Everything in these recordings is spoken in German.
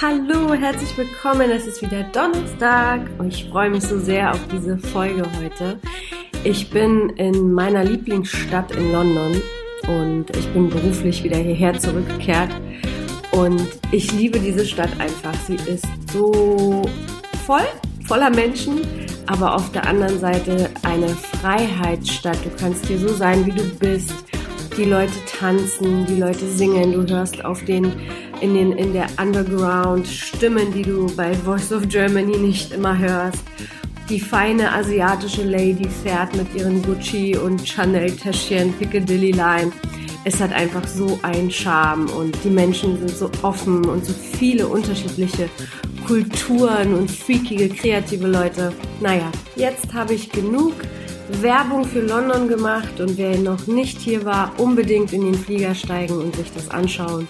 Hallo, herzlich willkommen. Es ist wieder Donnerstag und ich freue mich so sehr auf diese Folge heute. Ich bin in meiner Lieblingsstadt in London und ich bin beruflich wieder hierher zurückgekehrt und ich liebe diese Stadt einfach. Sie ist so voll, voller Menschen, aber auf der anderen Seite eine Freiheitsstadt. Du kannst hier so sein, wie du bist. Die Leute tanzen, die Leute singen, du hörst auf den in, den, in der Underground Stimmen, die du bei Voice of Germany nicht immer hörst. Die feine asiatische Lady fährt mit ihren Gucci und Chanel-Täschchen Piccadilly Line. Es hat einfach so einen Charme und die Menschen sind so offen und so viele unterschiedliche Kulturen und freakige, kreative Leute. Naja, jetzt habe ich genug Werbung für London gemacht und wer noch nicht hier war, unbedingt in den Flieger steigen und sich das anschauen.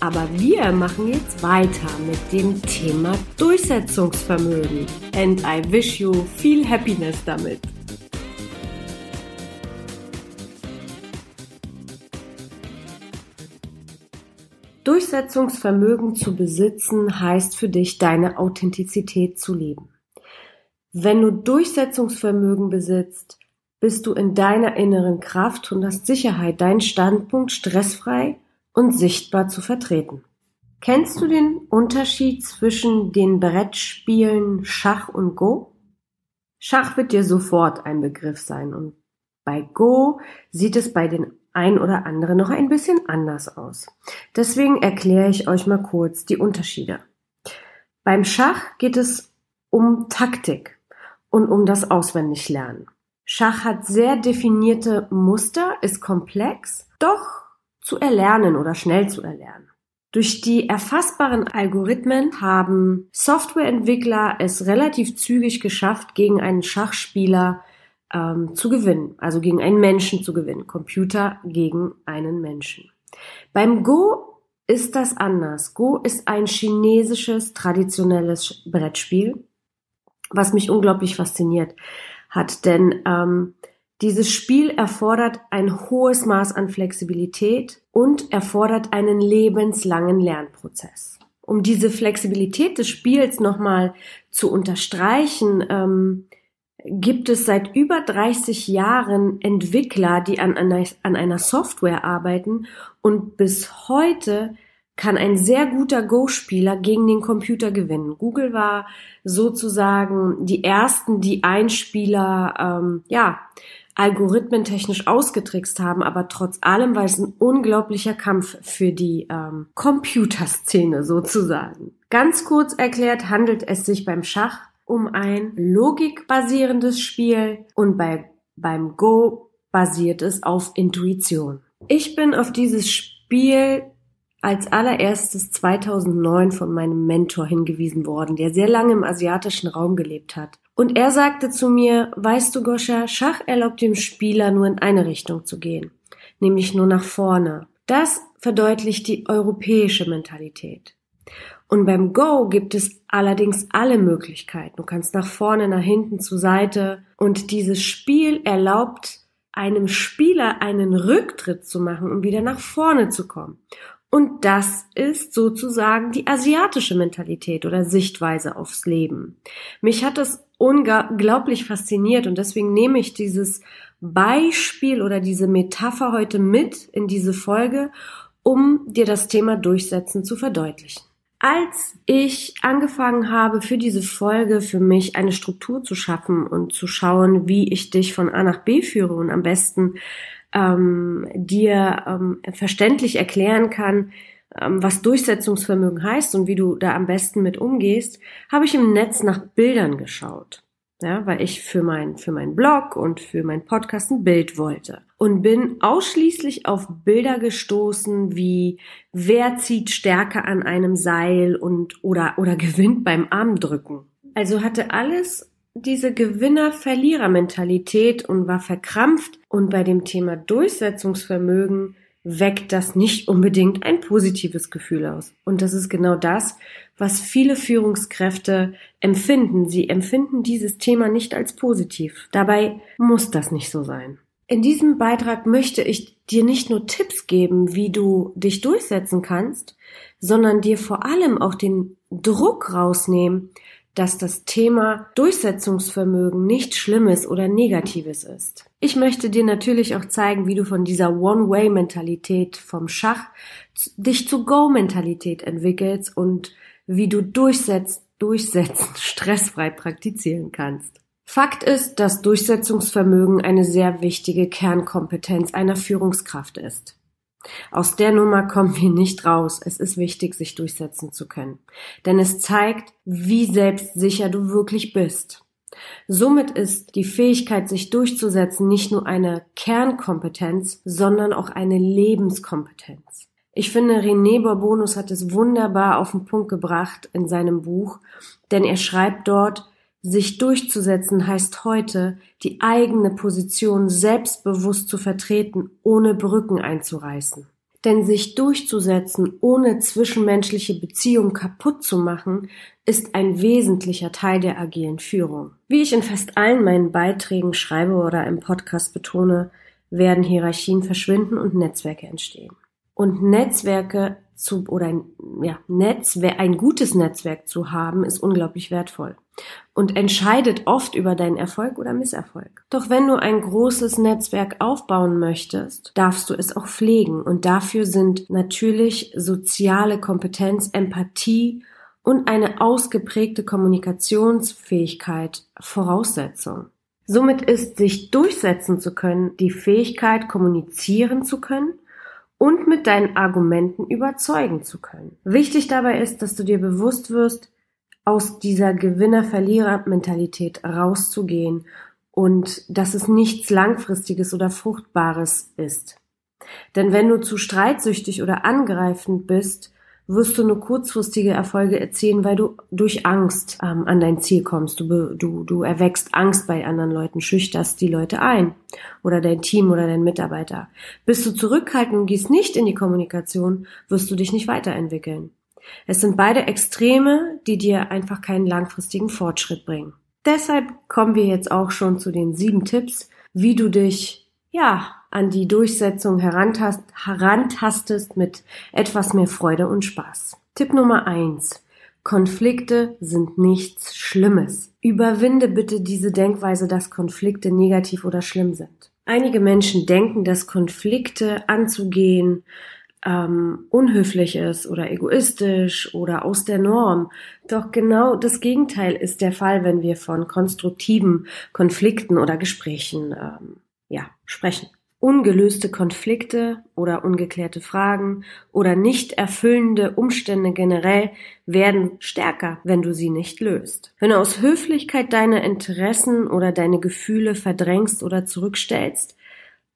Aber wir machen jetzt weiter mit dem Thema Durchsetzungsvermögen. And I wish you viel Happiness damit. Durchsetzungsvermögen zu besitzen heißt für dich, deine Authentizität zu leben. Wenn du Durchsetzungsvermögen besitzt, bist du in deiner inneren Kraft und hast Sicherheit, deinen Standpunkt stressfrei und sichtbar zu vertreten. Kennst du den Unterschied zwischen den Brettspielen Schach und Go? Schach wird dir sofort ein Begriff sein und bei Go sieht es bei den ein oder anderen noch ein bisschen anders aus. Deswegen erkläre ich euch mal kurz die Unterschiede. Beim Schach geht es um Taktik und um das Auswendiglernen. Schach hat sehr definierte Muster, ist komplex, doch zu erlernen oder schnell zu erlernen. Durch die erfassbaren Algorithmen haben Softwareentwickler es relativ zügig geschafft, gegen einen Schachspieler ähm, zu gewinnen, also gegen einen Menschen zu gewinnen, Computer gegen einen Menschen. Beim Go ist das anders. Go ist ein chinesisches traditionelles Brettspiel, was mich unglaublich fasziniert hat, denn ähm, dieses Spiel erfordert ein hohes Maß an Flexibilität und erfordert einen lebenslangen Lernprozess. Um diese Flexibilität des Spiels nochmal zu unterstreichen, ähm, gibt es seit über 30 Jahren Entwickler, die an einer, an einer Software arbeiten und bis heute kann ein sehr guter Go-Spieler gegen den Computer gewinnen. Google war sozusagen die ersten, die Einspieler ähm, ja algorithmentechnisch ausgetrickst haben, aber trotz allem war es ein unglaublicher Kampf für die ähm, Computerszene sozusagen. Ganz kurz erklärt handelt es sich beim Schach um ein logikbasierendes Spiel und bei, beim Go basiert es auf Intuition. Ich bin auf dieses Spiel als allererstes 2009 von meinem Mentor hingewiesen worden, der sehr lange im asiatischen Raum gelebt hat. Und er sagte zu mir, weißt du, Goscha, Schach erlaubt dem Spieler nur in eine Richtung zu gehen, nämlich nur nach vorne. Das verdeutlicht die europäische Mentalität. Und beim Go gibt es allerdings alle Möglichkeiten. Du kannst nach vorne, nach hinten, zur Seite. Und dieses Spiel erlaubt einem Spieler einen Rücktritt zu machen, um wieder nach vorne zu kommen. Und das ist sozusagen die asiatische Mentalität oder Sichtweise aufs Leben. Mich hat das unglaublich fasziniert und deswegen nehme ich dieses Beispiel oder diese Metapher heute mit in diese Folge, um dir das Thema Durchsetzen zu verdeutlichen. Als ich angefangen habe, für diese Folge für mich eine Struktur zu schaffen und zu schauen, wie ich dich von A nach B führe und am besten ähm, dir ähm, verständlich erklären kann, ähm, was Durchsetzungsvermögen heißt und wie du da am besten mit umgehst, habe ich im Netz nach Bildern geschaut. Ja, weil ich für mein, für meinen Blog und für meinen Podcast ein Bild wollte. Und bin ausschließlich auf Bilder gestoßen, wie wer zieht stärker an einem Seil und, oder, oder gewinnt beim Armdrücken. Also hatte alles diese Gewinner-Verlierer-Mentalität und war verkrampft. Und bei dem Thema Durchsetzungsvermögen weckt das nicht unbedingt ein positives Gefühl aus. Und das ist genau das, was viele Führungskräfte empfinden. Sie empfinden dieses Thema nicht als positiv. Dabei muss das nicht so sein. In diesem Beitrag möchte ich dir nicht nur Tipps geben, wie du dich durchsetzen kannst, sondern dir vor allem auch den Druck rausnehmen, dass das Thema Durchsetzungsvermögen nichts Schlimmes oder Negatives ist. Ich möchte dir natürlich auch zeigen, wie du von dieser One-Way-Mentalität vom Schach dich zu Go-Mentalität entwickelst und wie du durchsetzt, durchsetzen, stressfrei praktizieren kannst. Fakt ist, dass Durchsetzungsvermögen eine sehr wichtige Kernkompetenz einer Führungskraft ist. Aus der Nummer kommen wir nicht raus. Es ist wichtig, sich durchsetzen zu können. Denn es zeigt, wie selbstsicher du wirklich bist. Somit ist die Fähigkeit, sich durchzusetzen, nicht nur eine Kernkompetenz, sondern auch eine Lebenskompetenz. Ich finde, René Borbonus hat es wunderbar auf den Punkt gebracht in seinem Buch, denn er schreibt dort, sich durchzusetzen heißt heute, die eigene Position selbstbewusst zu vertreten, ohne Brücken einzureißen. Denn sich durchzusetzen, ohne zwischenmenschliche Beziehungen kaputt zu machen, ist ein wesentlicher Teil der agilen Führung. Wie ich in fast allen meinen Beiträgen schreibe oder im Podcast betone, werden Hierarchien verschwinden und Netzwerke entstehen. Und Netzwerke zu, oder ein, ja, Netzwerk, ein gutes Netzwerk zu haben, ist unglaublich wertvoll und entscheidet oft über deinen Erfolg oder Misserfolg. Doch wenn du ein großes Netzwerk aufbauen möchtest, darfst du es auch pflegen und dafür sind natürlich soziale Kompetenz, Empathie und eine ausgeprägte Kommunikationsfähigkeit Voraussetzung. Somit ist sich durchsetzen zu können die Fähigkeit, kommunizieren zu können und mit deinen Argumenten überzeugen zu können. Wichtig dabei ist, dass du dir bewusst wirst, aus dieser Gewinner-Verlierer-Mentalität rauszugehen und dass es nichts Langfristiges oder Fruchtbares ist. Denn wenn du zu streitsüchtig oder angreifend bist, wirst du nur kurzfristige Erfolge erzielen, weil du durch Angst ähm, an dein Ziel kommst. Du, du, du erwächst Angst bei anderen Leuten, schüchterst die Leute ein oder dein Team oder dein Mitarbeiter. Bist du zurückhaltend und gehst nicht in die Kommunikation, wirst du dich nicht weiterentwickeln. Es sind beide Extreme, die dir einfach keinen langfristigen Fortschritt bringen. Deshalb kommen wir jetzt auch schon zu den sieben Tipps, wie du dich ja an die Durchsetzung herantast, herantastest mit etwas mehr Freude und Spaß. Tipp Nummer eins: Konflikte sind nichts Schlimmes. Überwinde bitte diese Denkweise, dass Konflikte negativ oder schlimm sind. Einige Menschen denken, dass Konflikte anzugehen ähm, unhöflich ist oder egoistisch oder aus der Norm. Doch genau das Gegenteil ist der Fall, wenn wir von konstruktiven Konflikten oder Gesprächen ähm, ja, sprechen. Ungelöste Konflikte oder ungeklärte Fragen oder nicht erfüllende Umstände generell werden stärker, wenn du sie nicht löst. Wenn du aus Höflichkeit deine Interessen oder deine Gefühle verdrängst oder zurückstellst,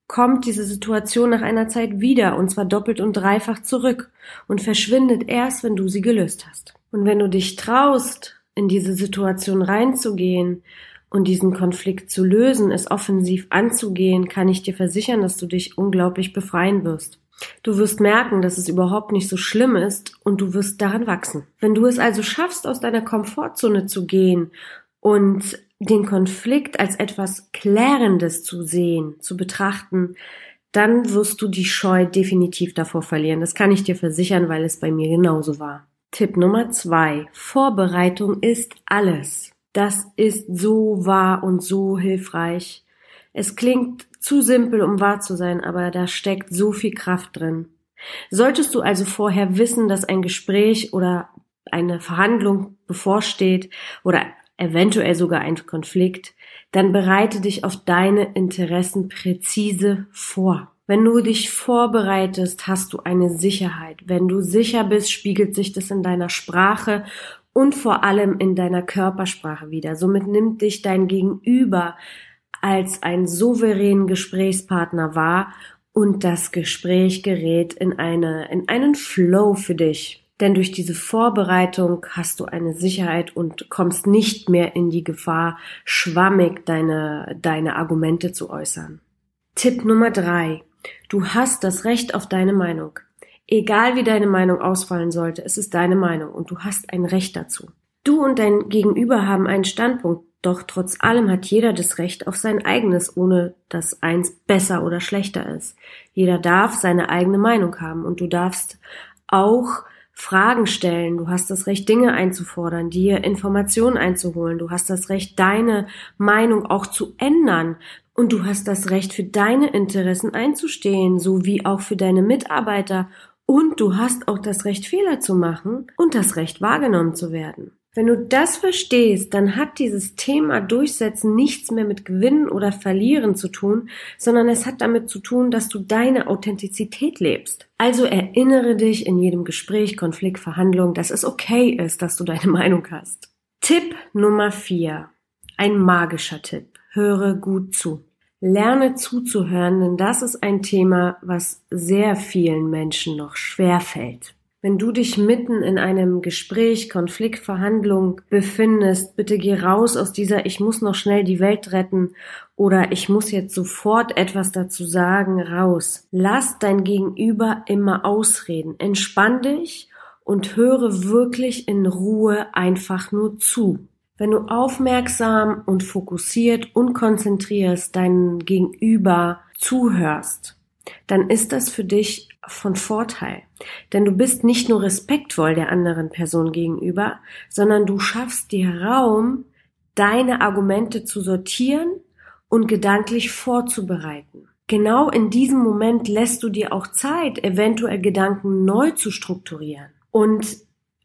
kommt diese Situation nach einer Zeit wieder und zwar doppelt und dreifach zurück und verschwindet erst, wenn du sie gelöst hast. Und wenn du dich traust, in diese Situation reinzugehen und diesen Konflikt zu lösen, es offensiv anzugehen, kann ich dir versichern, dass du dich unglaublich befreien wirst. Du wirst merken, dass es überhaupt nicht so schlimm ist und du wirst daran wachsen. Wenn du es also schaffst, aus deiner Komfortzone zu gehen und den Konflikt als etwas Klärendes zu sehen, zu betrachten, dann wirst du die Scheu definitiv davor verlieren. Das kann ich dir versichern, weil es bei mir genauso war. Tipp Nummer zwei. Vorbereitung ist alles. Das ist so wahr und so hilfreich. Es klingt zu simpel, um wahr zu sein, aber da steckt so viel Kraft drin. Solltest du also vorher wissen, dass ein Gespräch oder eine Verhandlung bevorsteht oder eventuell sogar ein Konflikt, dann bereite dich auf deine Interessen präzise vor. Wenn du dich vorbereitest, hast du eine Sicherheit. Wenn du sicher bist, spiegelt sich das in deiner Sprache und vor allem in deiner Körpersprache wieder. Somit nimmt dich dein Gegenüber als einen souveränen Gesprächspartner wahr und das Gespräch gerät in eine, in einen Flow für dich. Denn durch diese Vorbereitung hast du eine Sicherheit und kommst nicht mehr in die Gefahr, schwammig deine, deine Argumente zu äußern. Tipp Nummer drei. Du hast das Recht auf deine Meinung. Egal wie deine Meinung ausfallen sollte, es ist deine Meinung und du hast ein Recht dazu. Du und dein Gegenüber haben einen Standpunkt, Doch trotz allem hat jeder das Recht auf sein eigenes, ohne dass eins besser oder schlechter ist. Jeder darf seine eigene Meinung haben und du darfst auch Fragen stellen. Du hast das Recht, Dinge einzufordern, dir Informationen einzuholen. Du hast das Recht, deine Meinung auch zu ändern. Und du hast das Recht, für deine Interessen einzustehen, sowie auch für deine Mitarbeiter. Und du hast auch das Recht, Fehler zu machen und das Recht, wahrgenommen zu werden. Wenn du das verstehst, dann hat dieses Thema Durchsetzen nichts mehr mit Gewinnen oder Verlieren zu tun, sondern es hat damit zu tun, dass du deine Authentizität lebst. Also erinnere dich in jedem Gespräch, Konflikt, Verhandlung, dass es okay ist, dass du deine Meinung hast. Tipp Nummer vier. Ein magischer Tipp. Höre gut zu. Lerne zuzuhören, denn das ist ein Thema, was sehr vielen Menschen noch schwer fällt. Wenn du dich mitten in einem Gespräch, Konflikt, Verhandlung befindest, bitte geh raus aus dieser Ich muss noch schnell die Welt retten oder ich muss jetzt sofort etwas dazu sagen, raus. Lass dein Gegenüber immer ausreden. Entspann dich und höre wirklich in Ruhe einfach nur zu. Wenn du aufmerksam und fokussiert und konzentrierst deinen Gegenüber zuhörst, dann ist das für dich von Vorteil. Denn du bist nicht nur respektvoll der anderen Person gegenüber, sondern du schaffst dir Raum, deine Argumente zu sortieren und gedanklich vorzubereiten. Genau in diesem Moment lässt du dir auch Zeit, eventuell Gedanken neu zu strukturieren. Und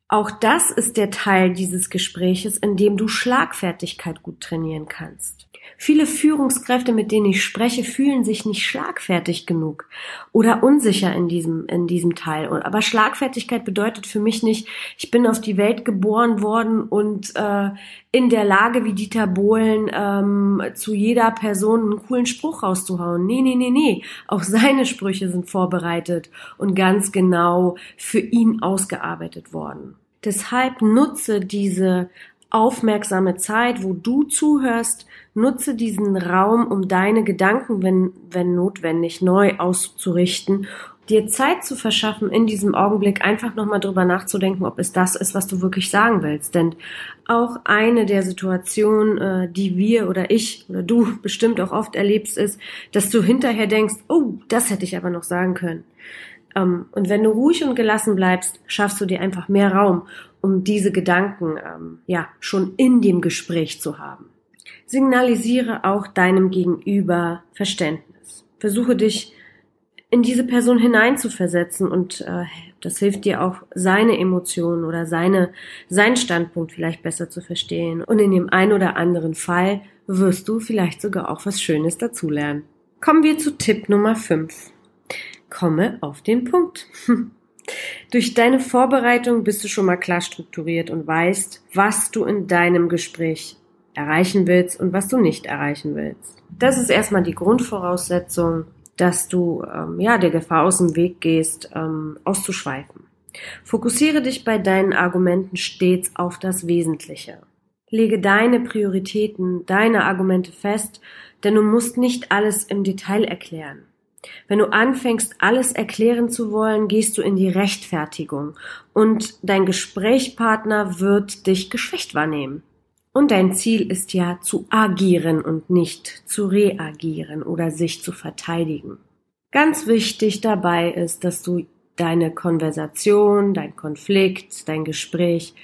auch das ist der Teil dieses Gespräches, in dem du Schlagfertigkeit gut trainieren kannst. Viele Führungskräfte, mit denen ich spreche, fühlen sich nicht schlagfertig genug oder unsicher in diesem, in diesem Teil. Aber Schlagfertigkeit bedeutet für mich nicht, ich bin auf die Welt geboren worden und äh, in der Lage, wie Dieter Bohlen, ähm, zu jeder Person einen coolen Spruch rauszuhauen. Nee, nee, nee, nee. Auch seine Sprüche sind vorbereitet und ganz genau für ihn ausgearbeitet worden. Deshalb nutze diese aufmerksame Zeit, wo du zuhörst, nutze diesen Raum, um deine Gedanken, wenn, wenn notwendig, neu auszurichten, dir Zeit zu verschaffen, in diesem Augenblick einfach nochmal drüber nachzudenken, ob es das ist, was du wirklich sagen willst. Denn auch eine der Situationen, äh, die wir oder ich oder du bestimmt auch oft erlebst, ist, dass du hinterher denkst, oh, das hätte ich aber noch sagen können. Ähm, und wenn du ruhig und gelassen bleibst, schaffst du dir einfach mehr Raum, um diese Gedanken ähm, ja schon in dem Gespräch zu haben. Signalisiere auch deinem Gegenüber Verständnis. Versuche dich in diese Person hineinzuversetzen und äh, das hilft dir auch seine Emotionen oder seine seinen Standpunkt vielleicht besser zu verstehen und in dem einen oder anderen Fall wirst du vielleicht sogar auch was Schönes dazulernen. Kommen wir zu Tipp Nummer 5 komme auf den Punkt. Durch deine Vorbereitung bist du schon mal klar strukturiert und weißt, was du in deinem Gespräch erreichen willst und was du nicht erreichen willst. Das ist erstmal die Grundvoraussetzung, dass du ähm, ja der Gefahr aus dem Weg gehst, ähm, auszuschweifen. Fokussiere dich bei deinen Argumenten stets auf das Wesentliche. Lege deine Prioritäten, deine Argumente fest, denn du musst nicht alles im Detail erklären. Wenn du anfängst, alles erklären zu wollen, gehst du in die Rechtfertigung und dein Gesprächspartner wird dich geschwächt wahrnehmen. Und dein Ziel ist ja zu agieren und nicht zu reagieren oder sich zu verteidigen. Ganz wichtig dabei ist, dass du deine Konversation, dein Konflikt, dein Gespräch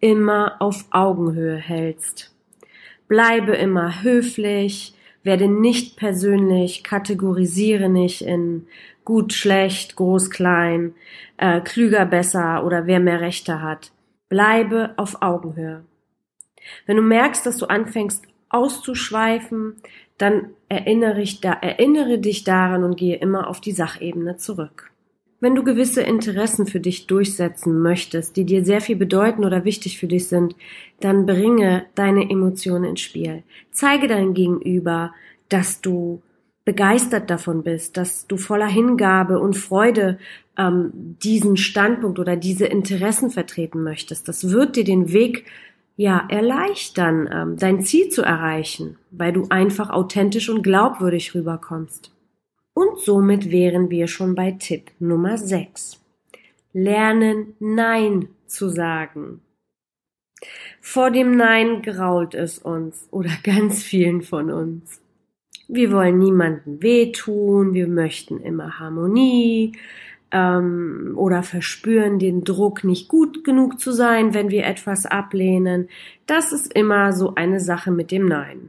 immer auf Augenhöhe hältst. Bleibe immer höflich, werde nicht persönlich, kategorisiere nicht in gut, schlecht, groß, klein, äh, klüger, besser oder wer mehr Rechte hat. Bleibe auf Augenhöhe. Wenn du merkst, dass du anfängst auszuschweifen, dann erinnere, ich da, erinnere dich daran und gehe immer auf die Sachebene zurück. Wenn du gewisse Interessen für dich durchsetzen möchtest, die dir sehr viel bedeuten oder wichtig für dich sind, dann bringe deine Emotionen ins Spiel. Zeige deinem Gegenüber, dass du begeistert davon bist, dass du voller Hingabe und Freude ähm, diesen Standpunkt oder diese Interessen vertreten möchtest. Das wird dir den Weg ja erleichtern, ähm, dein Ziel zu erreichen, weil du einfach authentisch und glaubwürdig rüberkommst. Und somit wären wir schon bei Tipp Nummer 6. Lernen Nein zu sagen. Vor dem Nein grault es uns oder ganz vielen von uns. Wir wollen niemanden wehtun, wir möchten immer Harmonie ähm, oder verspüren den Druck, nicht gut genug zu sein, wenn wir etwas ablehnen. Das ist immer so eine Sache mit dem Nein.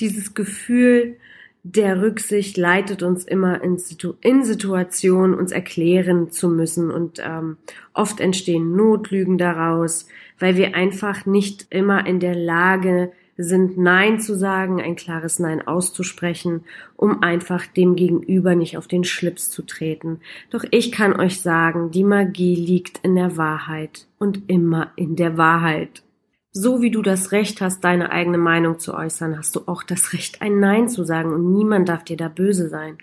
Dieses Gefühl der Rücksicht leitet uns immer in, Situ in Situationen, uns erklären zu müssen und ähm, oft entstehen Notlügen daraus, weil wir einfach nicht immer in der Lage sind, Nein zu sagen, ein klares Nein auszusprechen, um einfach dem Gegenüber nicht auf den Schlips zu treten. Doch ich kann euch sagen, die Magie liegt in der Wahrheit und immer in der Wahrheit. So wie du das Recht hast, deine eigene Meinung zu äußern, hast du auch das Recht, ein Nein zu sagen und niemand darf dir da böse sein.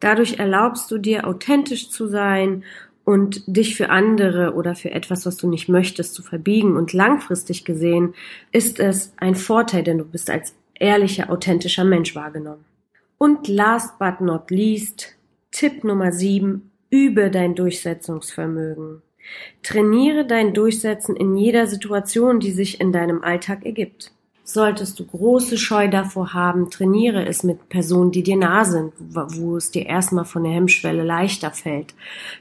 Dadurch erlaubst du dir, authentisch zu sein und dich für andere oder für etwas, was du nicht möchtest, zu verbiegen. Und langfristig gesehen ist es ein Vorteil, denn du bist als ehrlicher, authentischer Mensch wahrgenommen. Und last but not least, Tipp Nummer sieben, übe dein Durchsetzungsvermögen. Trainiere dein Durchsetzen in jeder Situation, die sich in deinem Alltag ergibt. Solltest du große Scheu davor haben, trainiere es mit Personen, die dir nah sind, wo es dir erstmal von der Hemmschwelle leichter fällt,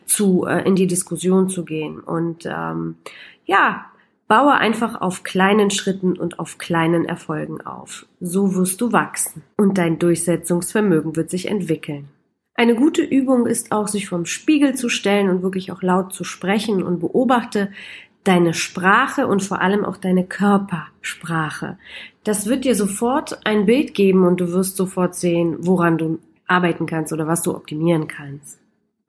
zu äh, in die Diskussion zu gehen. Und ähm, ja, baue einfach auf kleinen Schritten und auf kleinen Erfolgen auf. So wirst du wachsen und dein Durchsetzungsvermögen wird sich entwickeln. Eine gute Übung ist auch, sich vom Spiegel zu stellen und wirklich auch laut zu sprechen und beobachte deine Sprache und vor allem auch deine Körpersprache. Das wird dir sofort ein Bild geben und du wirst sofort sehen, woran du arbeiten kannst oder was du optimieren kannst.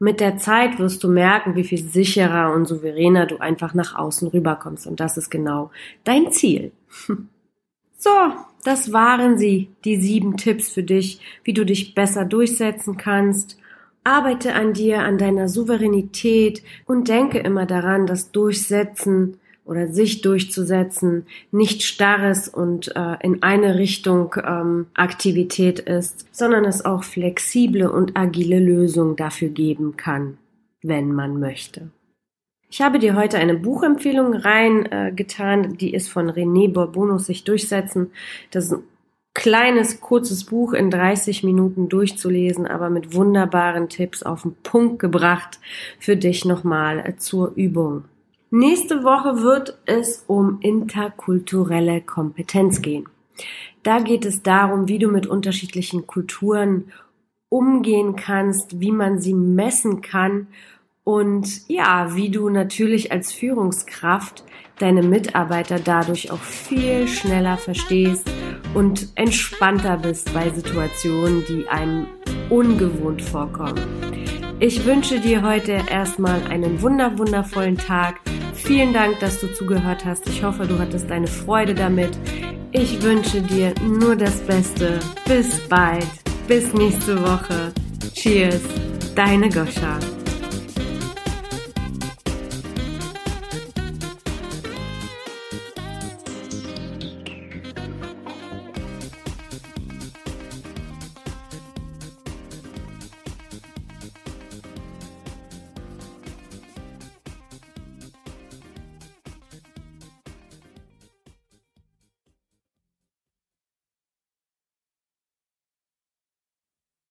Mit der Zeit wirst du merken, wie viel sicherer und souveräner du einfach nach außen rüberkommst und das ist genau dein Ziel. So, das waren sie, die sieben Tipps für dich, wie du dich besser durchsetzen kannst. Arbeite an dir, an deiner Souveränität und denke immer daran, dass Durchsetzen oder sich durchzusetzen nicht starres und äh, in eine Richtung ähm, Aktivität ist, sondern es auch flexible und agile Lösungen dafür geben kann, wenn man möchte. Ich habe dir heute eine Buchempfehlung reingetan, äh, die ist von René Bourbonus sich durchsetzen. Das ist ein kleines, kurzes Buch in 30 Minuten durchzulesen, aber mit wunderbaren Tipps auf den Punkt gebracht für dich nochmal zur Übung. Nächste Woche wird es um interkulturelle Kompetenz gehen. Da geht es darum, wie du mit unterschiedlichen Kulturen umgehen kannst, wie man sie messen kann und ja, wie du natürlich als Führungskraft deine Mitarbeiter dadurch auch viel schneller verstehst und entspannter bist bei Situationen, die einem ungewohnt vorkommen. Ich wünsche dir heute erstmal einen wunder wundervollen Tag. Vielen Dank, dass du zugehört hast. Ich hoffe, du hattest eine Freude damit. Ich wünsche dir nur das Beste. Bis bald. Bis nächste Woche. Cheers. Deine Goscha.